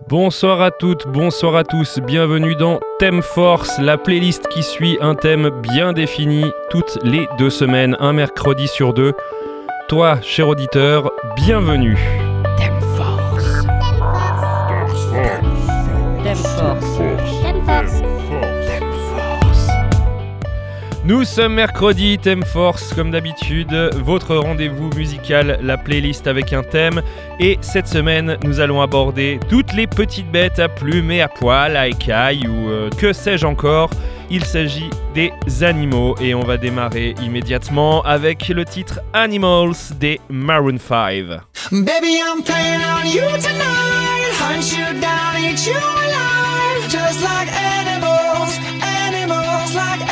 Bonsoir à toutes, bonsoir à tous, bienvenue dans Thème Force, la playlist qui suit un thème bien défini toutes les deux semaines, un mercredi sur deux. Toi, cher auditeur, bienvenue. Nous sommes mercredi, Thème Force, comme d'habitude, votre rendez-vous musical, la playlist avec un thème. Et cette semaine, nous allons aborder toutes les petites bêtes à plumes et à poils, à écailles ou euh, que sais-je encore. Il s'agit des animaux et on va démarrer immédiatement avec le titre Animals des Maroon 5. Baby, I'm playing on you tonight, hunt you down, eat you alive, just like animals, animals like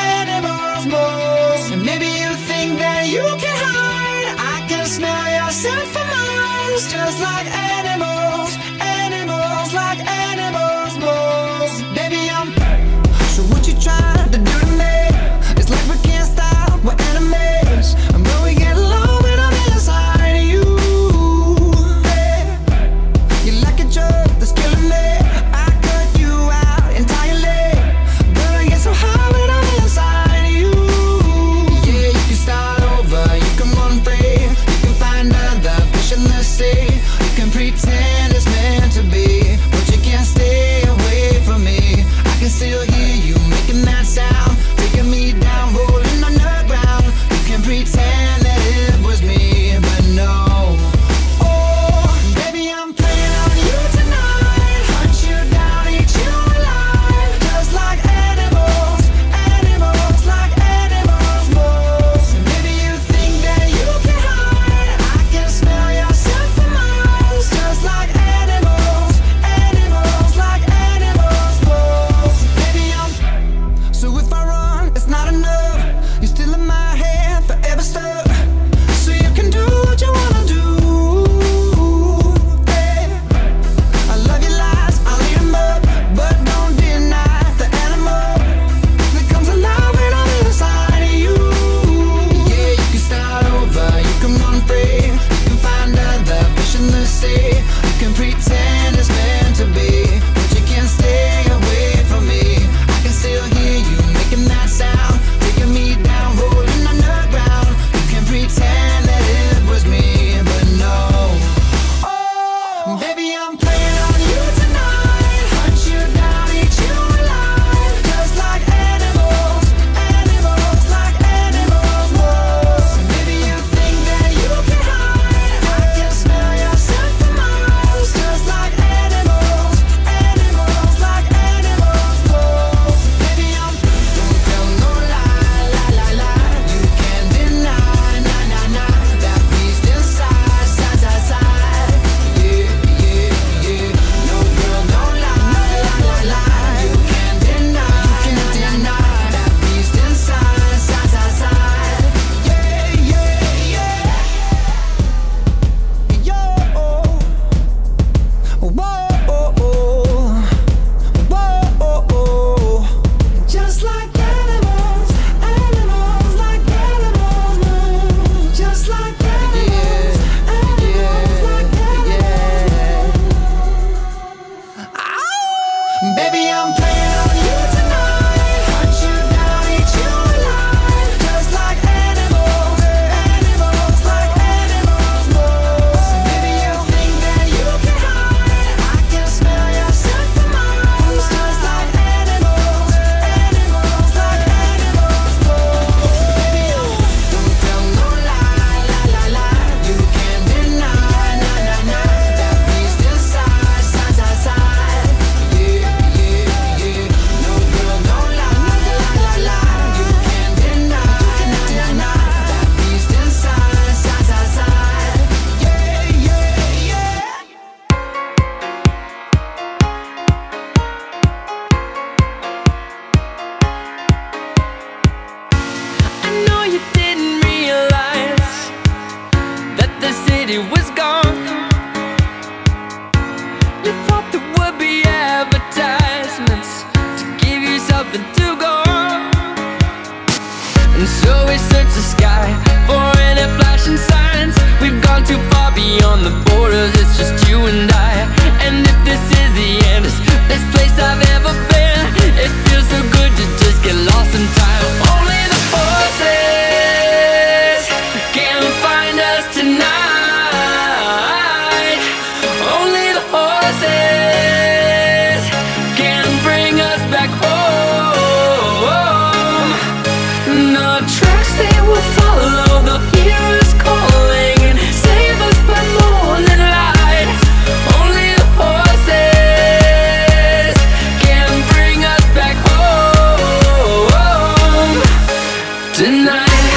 night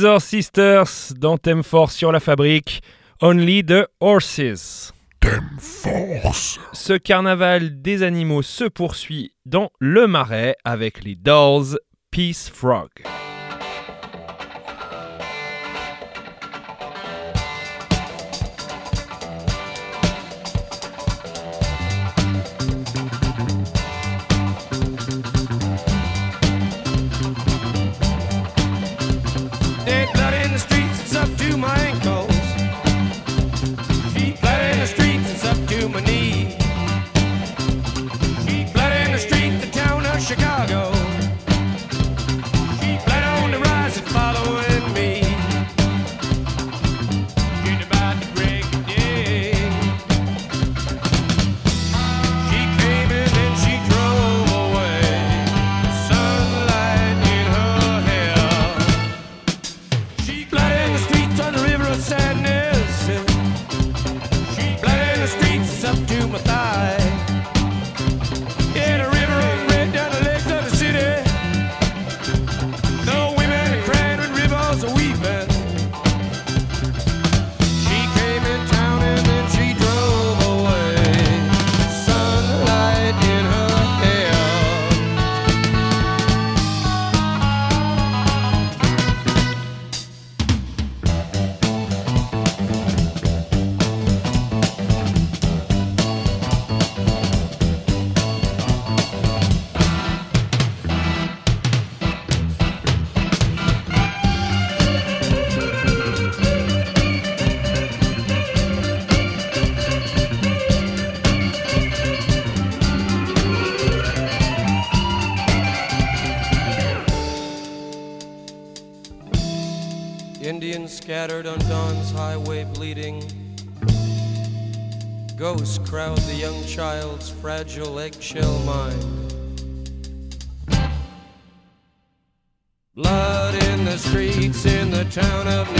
Scissor Sisters dans Thème Force sur la fabrique. Only the Horses. Thème Force. Ce carnaval des animaux se poursuit dans le marais avec les Dolls Peace Frog. Scattered on dawn's highway bleeding. Ghosts crowd the young child's fragile eggshell mind. Blood in the streets in the town of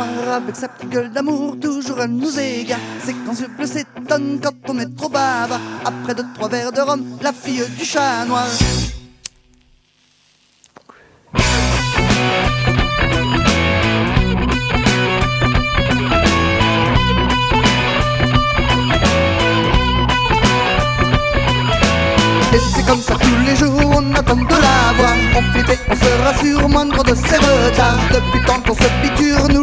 Avec sa petite gueule d'amour, toujours à nous égarer C'est quand je bleu s'étonne quand on est trop bavard Après deux, trois verres de rhum, la fille du chat noir. Et c'est comme ça tous les jours, on attend de la voir. On flippe et on se rassure, moindre de ses retards. Depuis tant qu'on se piqûre, nous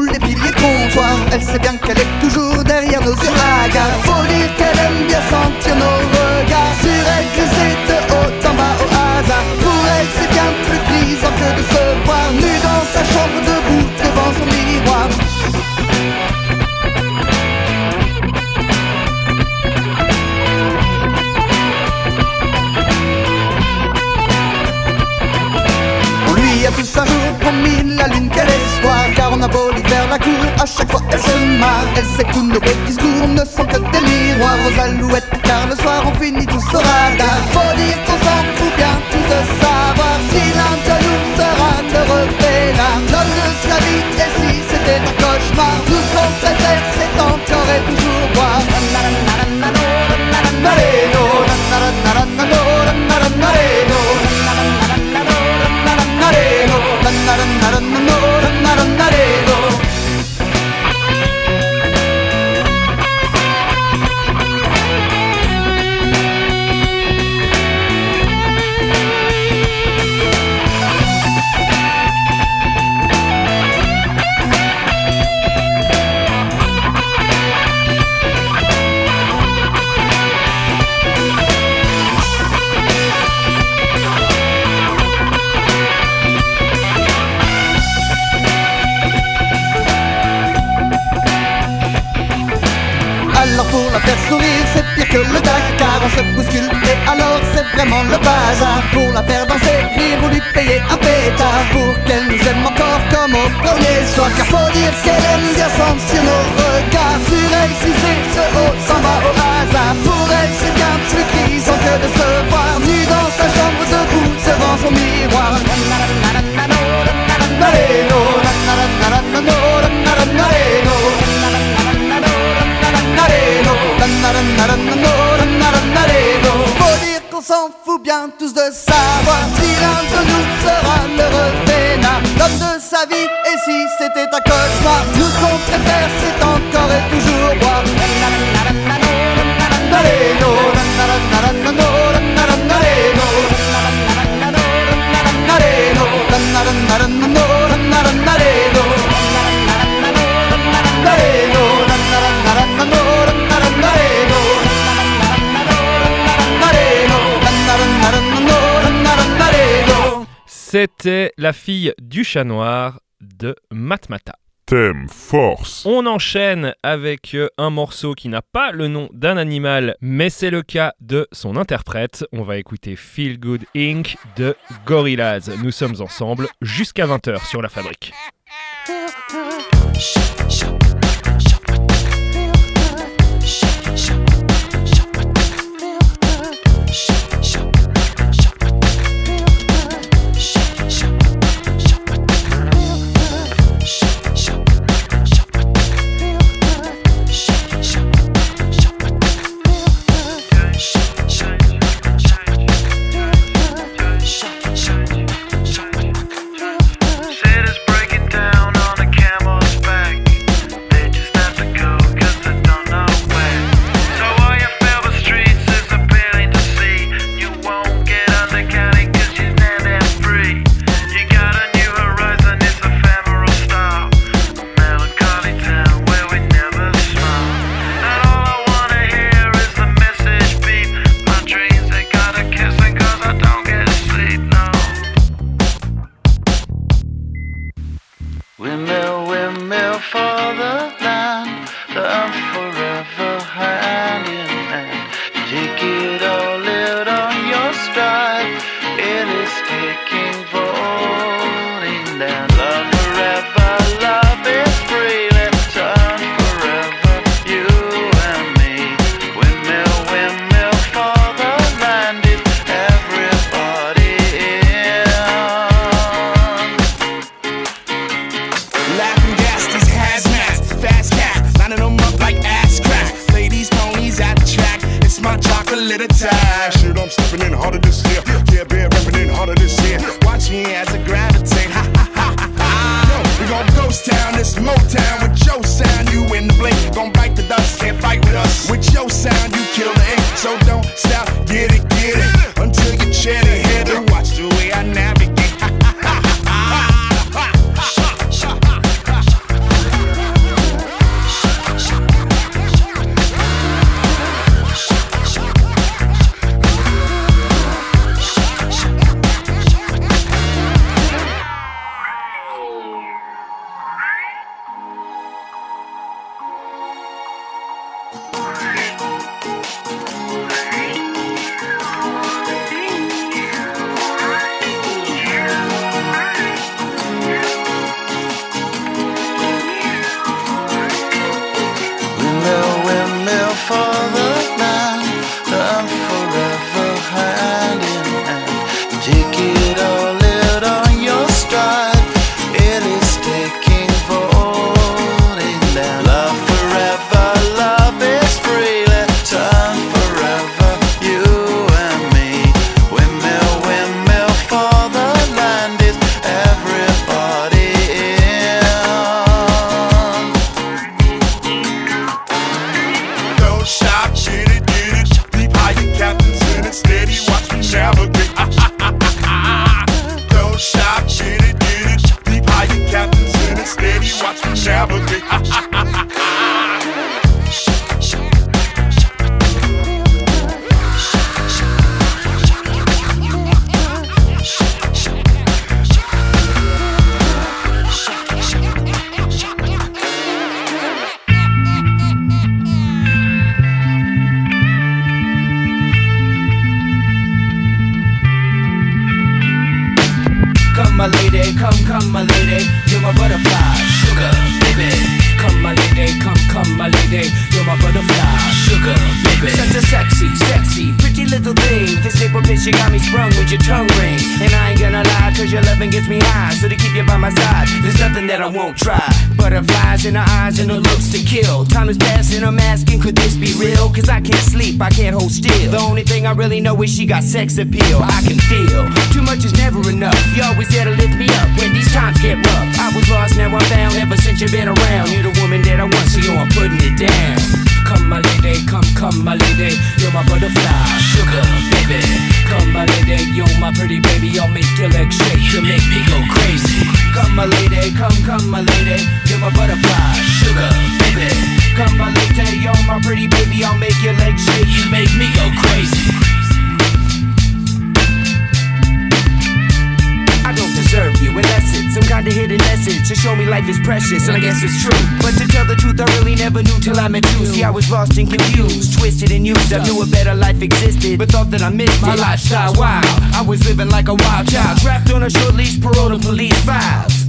Elle sait bien qu'elle est toujours derrière nos yeux Faut dire qu'elle aime bien sentir nos regards. Sur elle glisser de haut en bas au hasard. Pour elle c'est bien plus grisant que de se voir Nu dans sa chambre debout devant son miroir. On lui a tous un promis la lune qu'elle espoir Car on a beau lui faire la cour, à chaque fois elle se marre Elle sait que nos beaux discours ne sont que des miroirs aux alouettes Car le soir on finit tous au radar Faut dire qu'on s'en fout bien tous de savoir Si l'un de nous sera heureux peinard L'homme de sa vie et si c'était un cauchemar Tout ce qu'on préfère c'est encore et toujours boire vraiment le bazar Pour la faire danser, rire ou lui payer un pétard Pour qu'elle nous aime encore comme au premier soir. Car faut dire qu'elle aime bien sentir nos regards. Sur elle, si c'est ce haut, s'en va au hasard. Pour elle, c'est bien plus grisant que de se voir Nu dans sa chambre debout devant son miroir qu'on s'en fout bien tous de savoir Si l'un de nous sera l'heureux peinard L'homme de sa vie et si c'était un cauchemar? Nous ce qu'on préfère c'est encore et toujours boire C'était La fille du chat noir de Matmata. Thème Force. On enchaîne avec euh, un morceau qui n'a pas le nom d'un animal, mais c'est le cas de son interprète. On va écouter Feel Good Inc. de Gorillaz. Nous sommes ensemble jusqu'à 20h sur la fabrique. Only know is she got sex appeal. I can feel too much is never enough. You always there to lift me up when these times get rough. I was lost, now I'm found. Ever since you've been around, you're the woman that I want, so yo, I'm putting it down. Come, my lady, come, come, my lady. You're my butterfly, sugar, baby. Come, my lady, you're my pretty baby. I'll make your legs shake, you make me go crazy. Come, my lady, come, come, my lady. You're my butterfly, sugar, baby. Come, my lady, you're my pretty baby. I'll make your legs shake, you make me go crazy. You it's some kind of hidden message to show me life is precious, and I guess it's true. But to tell the truth, I really never knew till I met you. See, I was lost and confused, twisted and used. I knew a better life existed, but thought that I missed my lifestyle. Wow, I was living like a wild child, trapped on a short leash, parole to police files.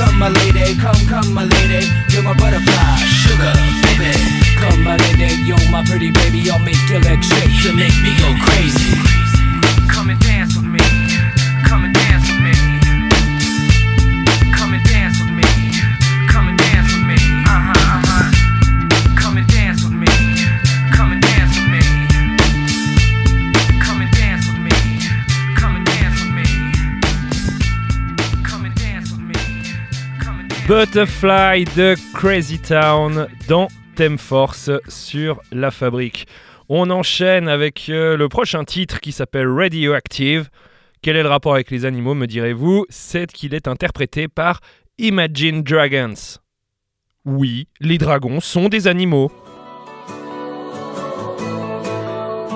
Come my lady, come, come my lady, you're my butterfly, sugar, baby. Come, my lady, you're my pretty baby. I'll make your legs shake. You make me go crazy. Butterfly de Crazy Town dans Thème Force sur La Fabrique. On enchaîne avec euh, le prochain titre qui s'appelle Radioactive. Quel est le rapport avec les animaux, me direz-vous? C'est qu'il est interprété par Imagine Dragons. Oui, les dragons sont des animaux.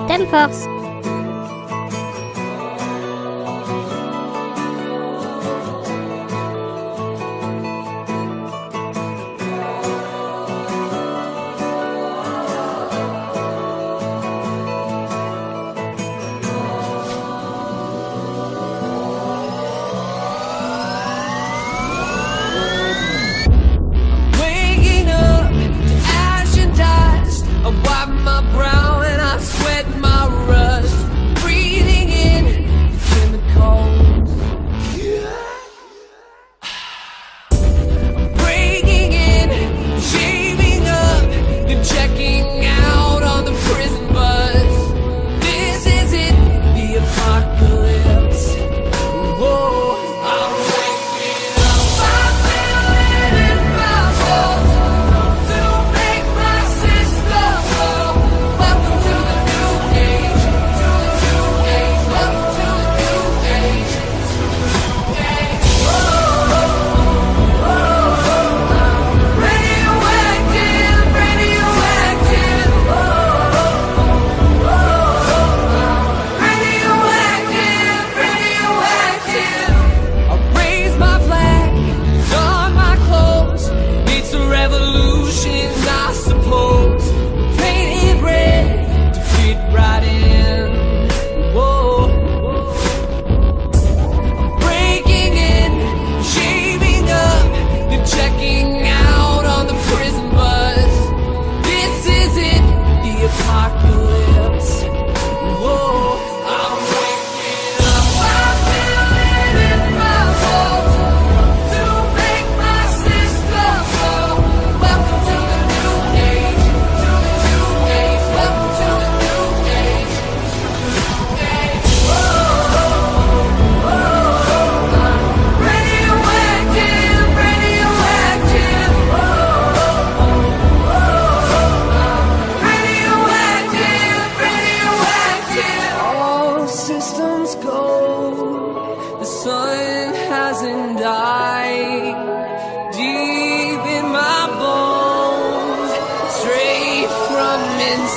Thème force.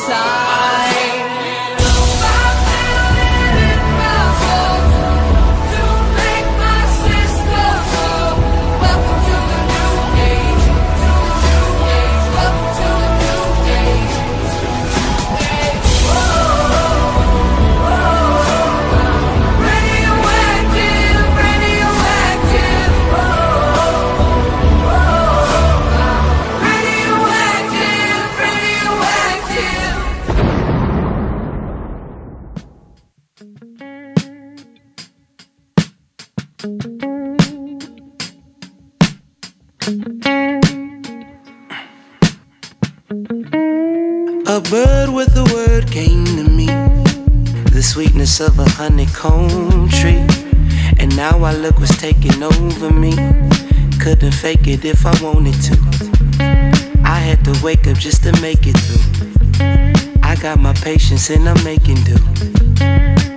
さ。Honeycomb tree. And now I look what's taking over me. Couldn't fake it if I wanted to. I had to wake up just to make it through. I got my patience and I'm making do.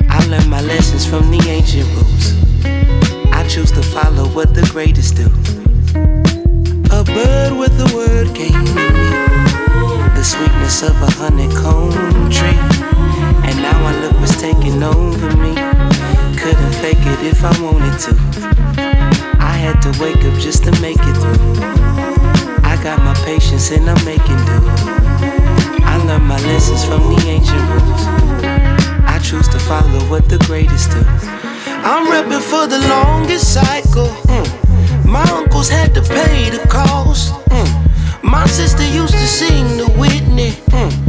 I learned my lessons from the ancient rules. I choose to follow what the greatest do. A bird with a word came to me the sweetness of a honeycomb tree. Now I look what's taking over me. Couldn't fake it if I wanted to. I had to wake up just to make it through. I got my patience and I'm making do. I learned my lessons from the ancient rules. I choose to follow what the greatest do. I'm repping for the longest cycle. mm. My uncles had to pay the cost. mm. My sister used to sing to Whitney. mm.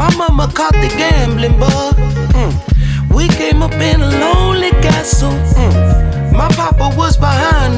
My mama caught the gambling bug. mm. We came up in a lonely castle. mm. My papa was behind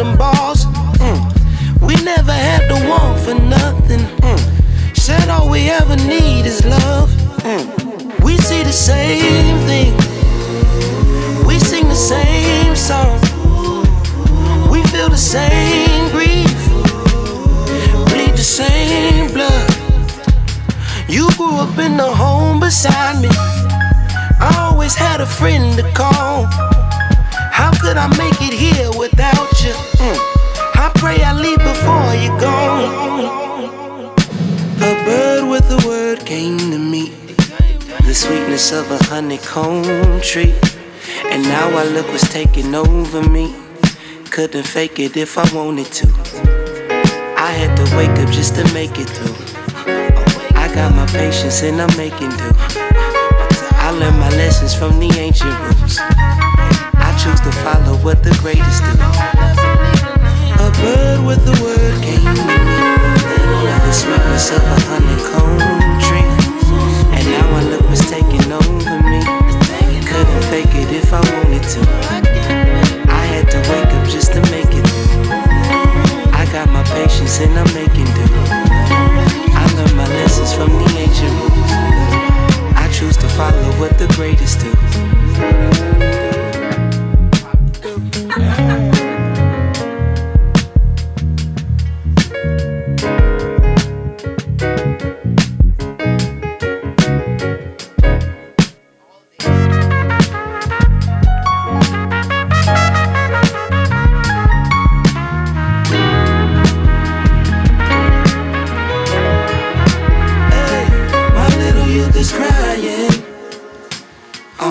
look what's taking over me. Couldn't fake it if I wanted to. I had to wake up just to make it through. I got my patience and I'm making do. I learned my lessons from the ancient rules. I choose to follow what the greatest do. A bird with a word came to me. The sweetness of a honeycomb tree. And now I look what's fake it if I wanted to. I had to wake up just to make it. I got my patience and I'm making do. I learned my lessons from the ancient rules. I choose to follow what the greatest do.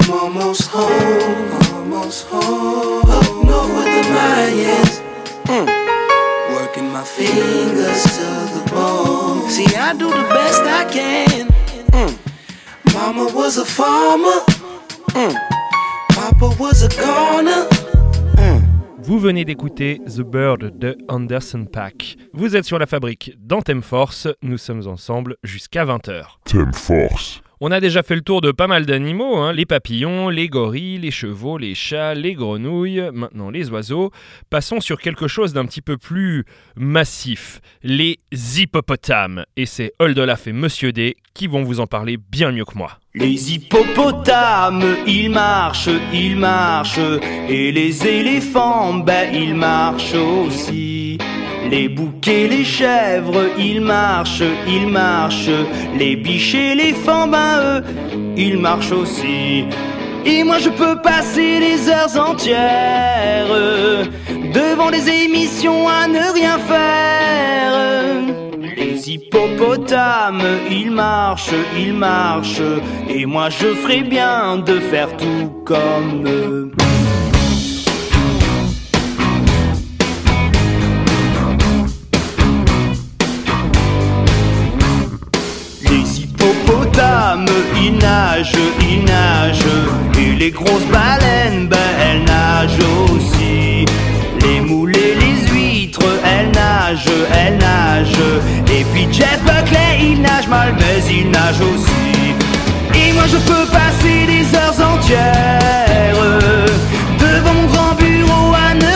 I'm almost home, almost home. Up north with the Mayans. Mm. Working my fingers to the bone. See, I do the best I can. Mm. Mama was a farmer. Mm. Papa was a goner. Vous venez d'écouter The Bird de Anderson Pack. Vous êtes sur la fabrique d'Anthem Force, nous sommes ensemble jusqu'à 20h. Thème Force. On a déjà fait le tour de pas mal d'animaux, hein, les papillons, les gorilles, les chevaux, les chats, les grenouilles, maintenant les oiseaux. Passons sur quelque chose d'un petit peu plus massif, les hippopotames. Et c'est Oldolaf et Monsieur D qui vont vous en parler bien mieux que moi. Les hippopotames, ils marchent, ils marchent, et les éléphants, ben ils marchent aussi. Les boucs et les chèvres, ils marchent, ils marchent, les biches et les ben eux, ils marchent aussi. Et moi je peux passer des heures entières devant devant les émissions à ne rien faire. Les hippopotames, ils marchent, ils marchent, et moi je ferais bien de faire tout comme eux. Les hippopotames, ils nagent, ils nagent. Et les grosses baleines, ben elles nagent aussi. Les moules et les huîtres, elles nagent, elles nagent. Et puis Jeff Buckley, il nage mal, mais il nage aussi. Et moi je peux passer des heures entières devant mon grand bureau à ne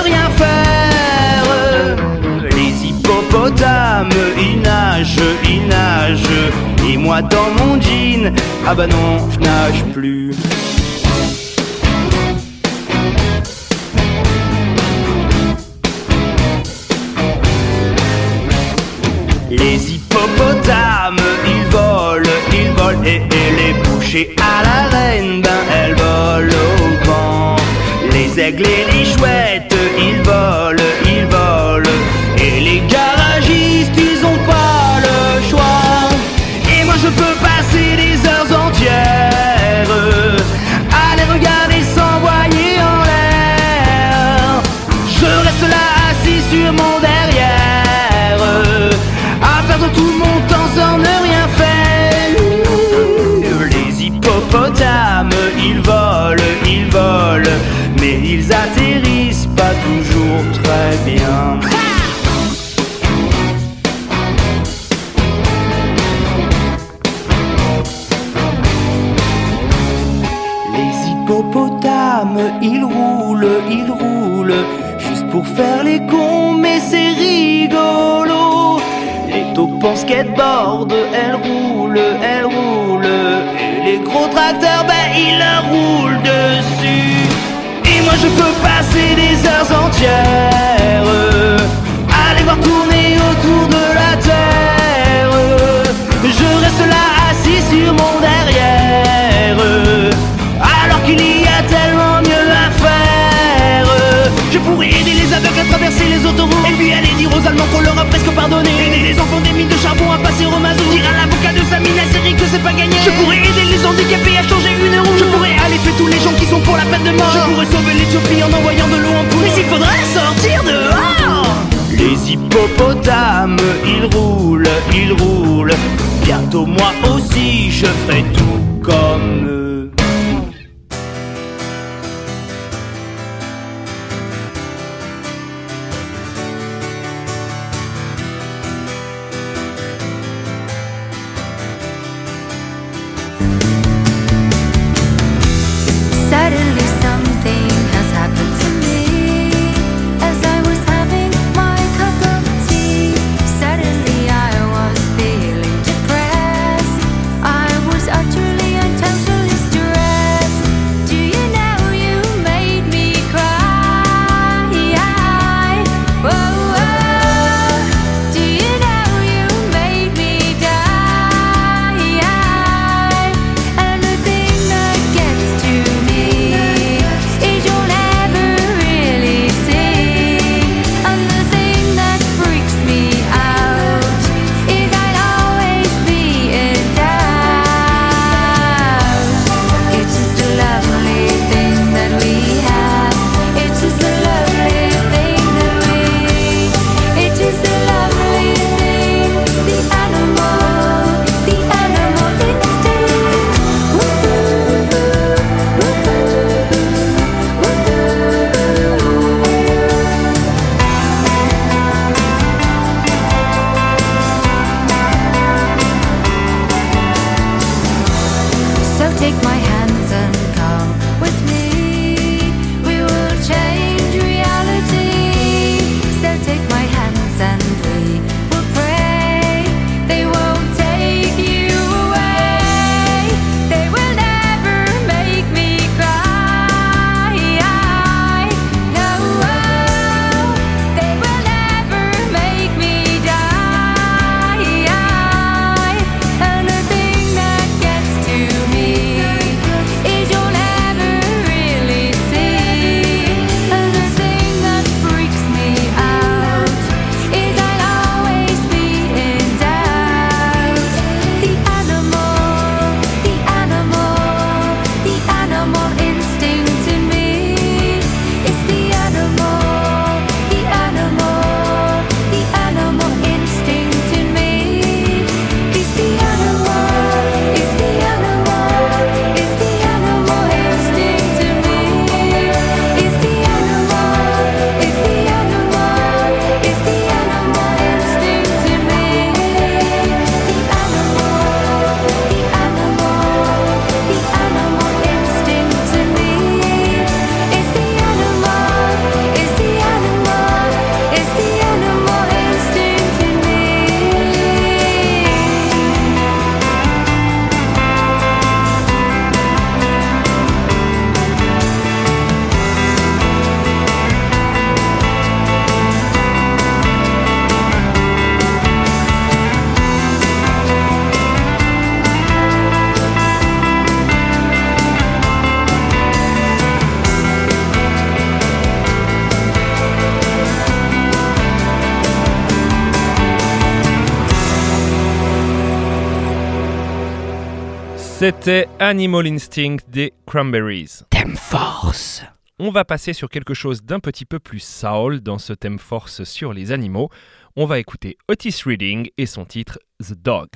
hippopotames, ils nagent, ils nagent. Et moi dans mon jean, ah bah non, je nage plus. Les hippopotames, ils volent, ils volent et, et les bouchées à la reine, ben elles volent au vent. Les aigles et les chouettes, Les hippopotames, ils roulent, ils roulent, juste pour faire les cons, mais c'est rigolo. Les taupes en skateboard, elles roulent, elles roulent, et les gros tracteurs, ben ils roulent dessus. Moi je peux passer des heures entières les voir tourner autour de la terre. Je reste là assis sur mon derrière alors qu'il y Je pourrais aider les aveugles à traverser les autoroutes et puis aller dire aux Allemands qu'on leur a presque pardonné. Aider les enfants des mines de charbon à passer au mazout. Dire à l'avocat de sa mine à série que c'est pas gagné. Je pourrais aider les handicapés à changer une roue. Je pourrais aller tuer tous les gens qui sont pour la peine de mort. Je pourrais sauver l'Éthiopie en envoyant de l'eau en poudre. Mais il faudrait sortir dehors. Les hippopotames, ils roulent, ils roulent. Bientôt moi aussi, je ferai tout comme eux. C'était Animal Instinct des Cranberries. Thème force. On va passer sur quelque chose d'un petit peu plus soul dans ce thème force sur les animaux. On va écouter Otis Reading et son titre The Dog.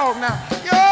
dog now. Yo!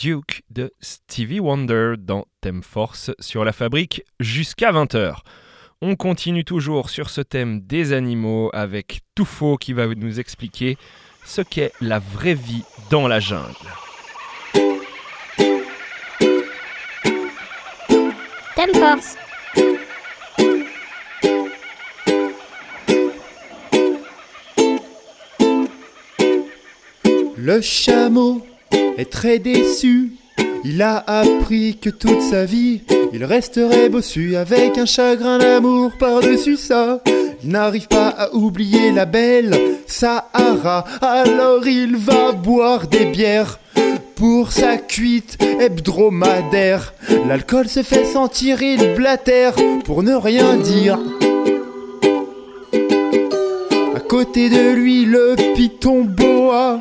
Duke de Stevie Wonder dans Thème Force sur la fabrique jusqu'à 20h. On continue toujours sur ce thème des animaux avec Toufo qui va nous expliquer ce qu'est la vraie vie dans la jungle. Thème Force. Le chameau est très déçu. Il a appris que toute sa vie, il resterait bossu avec un chagrin d'amour par-dessus ça. Il n'arrive pas à oublier la belle Sahara, alors il va boire des bières pour sa cuite hebdomadaire. L'alcool se fait sentir, il blatère pour ne rien dire. À côté de lui, le python boa.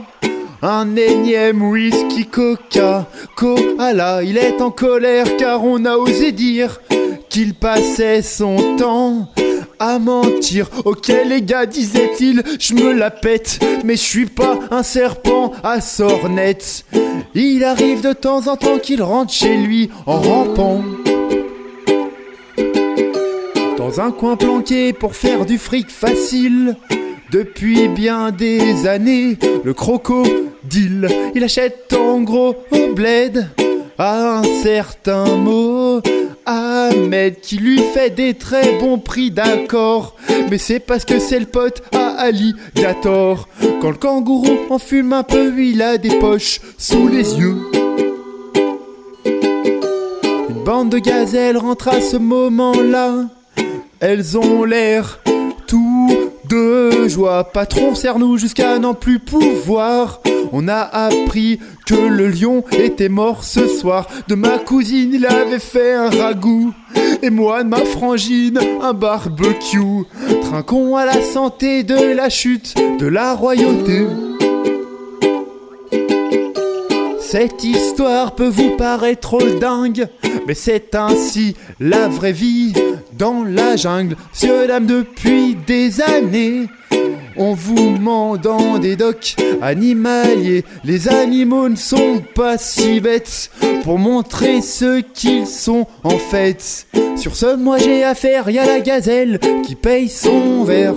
Un énième whisky coca, koala, il est en colère car on a osé dire qu'il passait son temps à mentir. Ok les gars, disait-il, je me la pète, mais je suis pas un serpent à sornette. Il arrive de temps en temps qu'il rentre chez lui en rampant. Dans un coin planqué pour faire du fric facile. Depuis bien des années, le il achète en gros au bled à un certain mot. Ahmed qui lui fait des très bons prix d'accord. Mais c'est parce que c'est le pote à Alligator. Quand le kangourou en fume un peu, il a des poches sous les yeux. Une bande de gazelles rentre à ce moment-là. Elles ont l'air de joie. Patron, serre-nous jusqu'à n'en plus pouvoir. On a appris que le lion était mort ce soir. De ma cousine, il avait fait un ragoût. Et moi, de ma frangine, un barbecue. Trinquons à la santé de la chute de la royauté. Cette histoire peut vous paraître dingue, mais c'est ainsi la vraie vie dans la jungle. Monsieur, dame, depuis des années, on vous ment dans des docks animaliers. Les animaux ne sont pas si bêtes pour montrer ce qu'ils sont en fait. Sur ce, moi j'ai affaire, y a la gazelle qui paye son verre.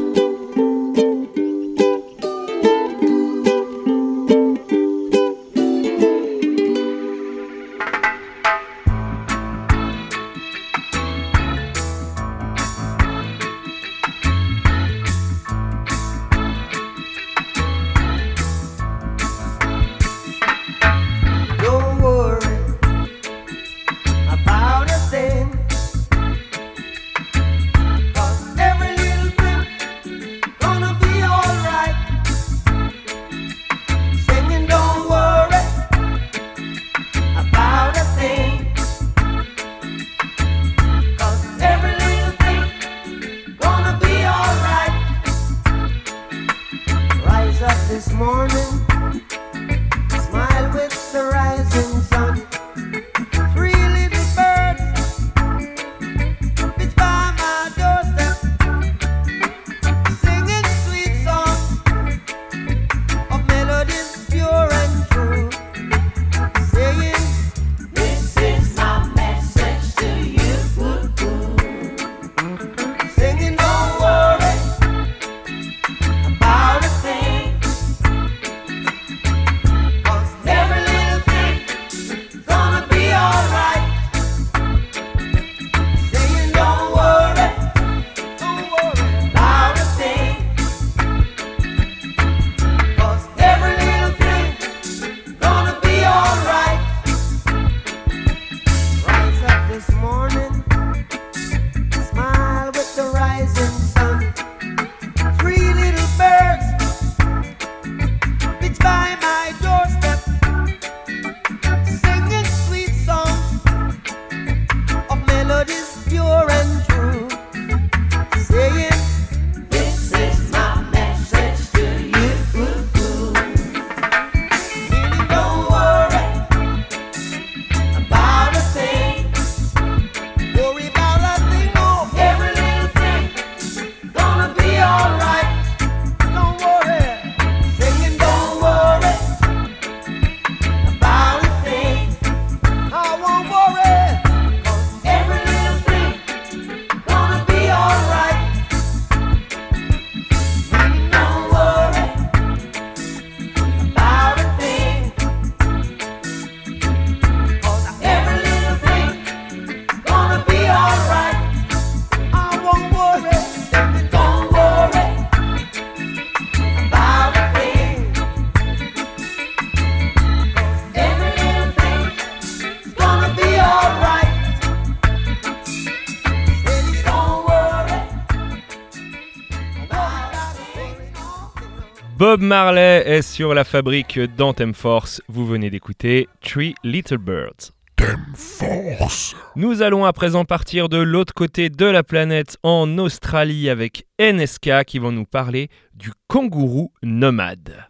Bob Marley est sur la fabrique d'Anthem Force. Vous venez d'écouter Three Little Birds. Force. Nous allons à présent partir de l'autre côté de la planète en Australie avec NSK qui vont nous parler du kangourou nomade.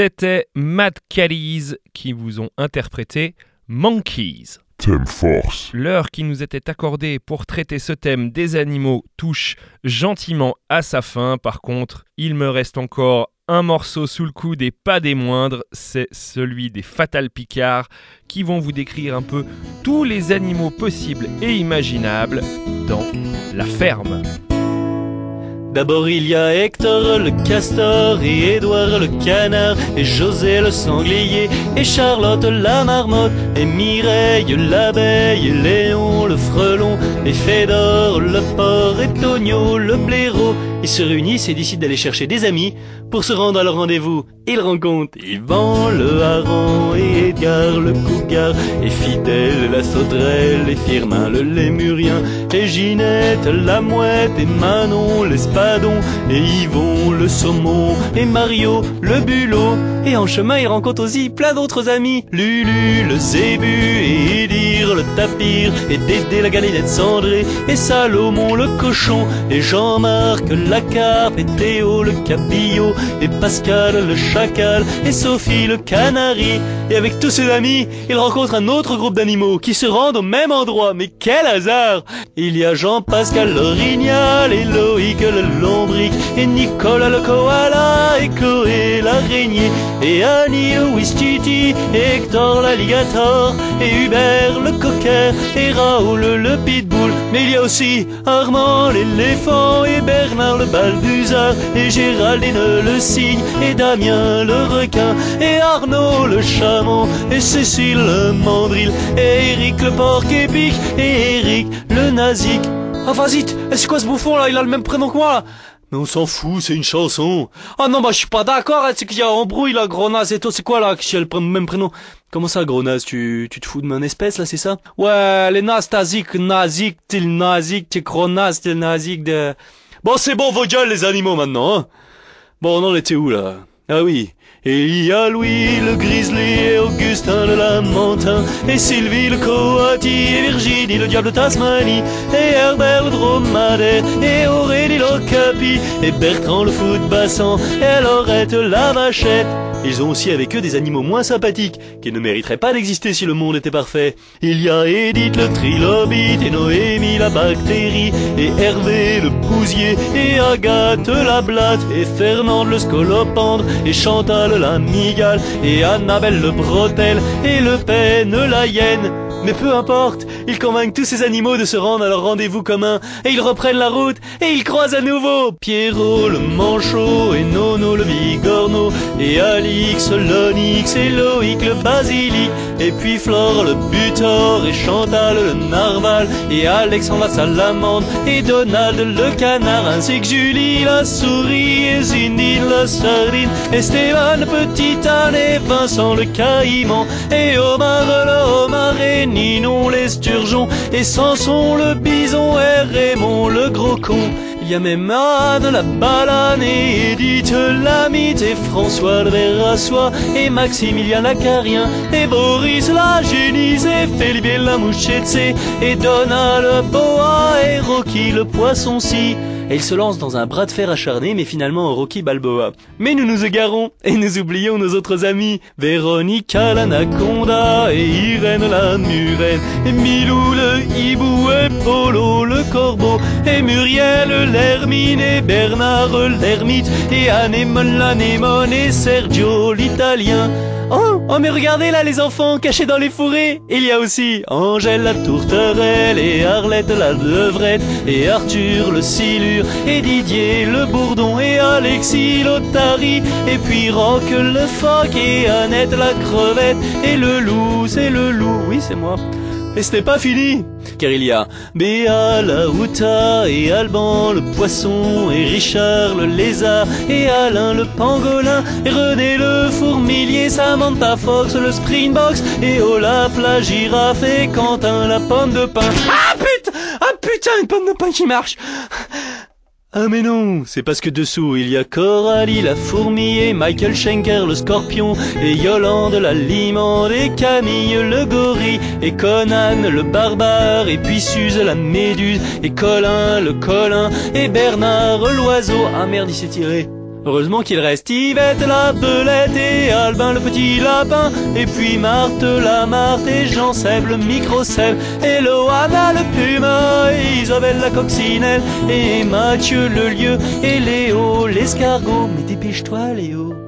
C'était Mad Caddies qui vous ont interprété Monkeys. Thème Force. L'heure qui nous était accordée pour traiter ce thème des animaux touche gentiment à sa fin. Par contre, il me reste encore un morceau sous le coude et pas des moindres, c'est celui des Fatal Picards qui vont vous décrire un peu tous les animaux possibles et imaginables dans la ferme. D'abord il y a Hector le castor et Édouard le canard et José le sanglier et Charlotte la marmotte et Mireille l'abeille et Léon le frelon et Fédor le porc et Tonio le blaireau. Ils se réunissent et décident d'aller chercher des amis pour se rendre à leur rendez-vous. Ils rencontrent Yvan le hareng et Edgar le cougar et Fidèle la sauterelle et Firmin le lémurien et Ginette la mouette et Manon l'espadon et Yvon le saumon et Mario le bulot. Et en chemin, ils rencontrent aussi plein d'autres amis. Lulu le zébu et Idir le et Dédé la galinette cendrée et Salomon le cochon et Jean-Marc la carpe et Théo le cabillaud et Pascal le chacal et Sophie le canari. Et avec tous ses amis, ils rencontrent un autre groupe d'animaux qui se rendent au même endroit. Mais quel hasard Il y a Jean-Pascal l'orignal et Loïc le lombric et Nicolas le koala et Chloé l'araignée et Annie le Wistiti et Hector l'alligator et Hubert le et Raoul le pitbull. Mais il y a aussi Armand l'éléphant et Bernard le balbuzard. Et Géraldine le cygne. Et Damien le requin. Et Arnaud le chameau et Cécile le mandril. Et Eric le porc épic. Et Eric le nazique. Ah vas-y, c'est quoi ce bouffon là? Il a le même prénom que moi mais on s'en fout, c'est une chanson. Ah non, bah je suis pas d'accord, hein, c'est qu'il y a embrouille là, gros naze et toi, c'est quoi là, qui a le même prénom? Comment ça, gros naze, tu, tu te fous de mon espèce là, c'est ça? Ouais, les nazes, tazik, nazik, le nazik, naze, t'es le nazik de... Bon, c'est bon, vos gueules les animaux maintenant, hein. Bon, on en était où là? Ah oui, et il y a Louis le grizzly et Augustin le lamentin et Sylvie le coati et Virginie le diable de Tasmanie et Herbert le dromadaire et Aurélie l'ocapi et Bertrand le foot bassan et Laurette la vachette. Ils ont aussi avec eux des animaux moins sympathiques qui ne mériteraient pas d'exister si le monde était parfait. Il y a Edith le trilobite et Noémie la bactérie et Hervé le bousier et Agathe la blatte et Fernande le scolopendre et Chantal migale et Annabelle le bretel et Le Pen la hyène. Mais peu importe, ils convainquent tous ces animaux de se rendre à leur rendez-vous commun, et ils reprennent la route, et ils croisent à nouveau Pierrot le manchot, et Nono le bigorneau, et Alix l'onyx, et Loïc le basilic, et puis Flore le butor, et Chantal le narval, et Alexandre la salamandre, et Donald le canard, ainsi que Julie la souris, et Zindine la sardine, et Stéphane le petit âne, et Vincent le caïman, et Omar le homard, et Ninon l'esturgeon, et Samson le bison, et Raymond le gros con. Il y a même Anne la balane, et Edith la mythe, et François le ver à soie, et Maximilien l'acarien, et Boris la génisse, et Felipe la mouchette, et Donald le boa, et Rocky le poisson-ci. Et ils se lancent dans un bras de fer acharné, mais finalement en Rocky Balboa. Mais nous nous égarons, et nous oublions nos autres amis. Véronica l'anaconda, et Irène la murène, et Milou le hibou, et Polo le corbeau, et Muriel l'hermine, et Bernard l'ermite, et Anémone l'anémone, et Sergio l'italien. Oh, oh mais regardez là les enfants cachés dans les fourrés Il y a aussi Angèle la tourterelle et Arlette la levrette et Arthur le silure et Didier le bourdon et Alexis l'otari et puis Rock le phoque et Annette la crevette et le loup c'est le loup, oui c'est moi. Et ce n'est pas fini, car il y a Béa la Ruta et Alban le poisson et Richard le lézard et Alain le pangolin et René le fourmilier, Samantha Fox le springbox et Olaf la girafe et Quentin la pomme de pain. Ah putain Ah putain une pomme de pain qui marche ah mais non, c'est parce que dessous il y a Coralie la fourmi et Michael Schenker le scorpion et Yolande la limande et Camille le gorille et Conan le barbare et puis Suze la méduse et Colin le colin et Bernard l'oiseau. Ah merde il s'est tiré. Heureusement qu'il reste Yvette la belette et Albin le petit lapin. Et puis Marthe la Marthe et Jean le micro Seb. Et Loana le puma et Isabelle la coccinelle. Et Mathieu le lieu et Léo l'escargot. Mais dépêche-toi Léo.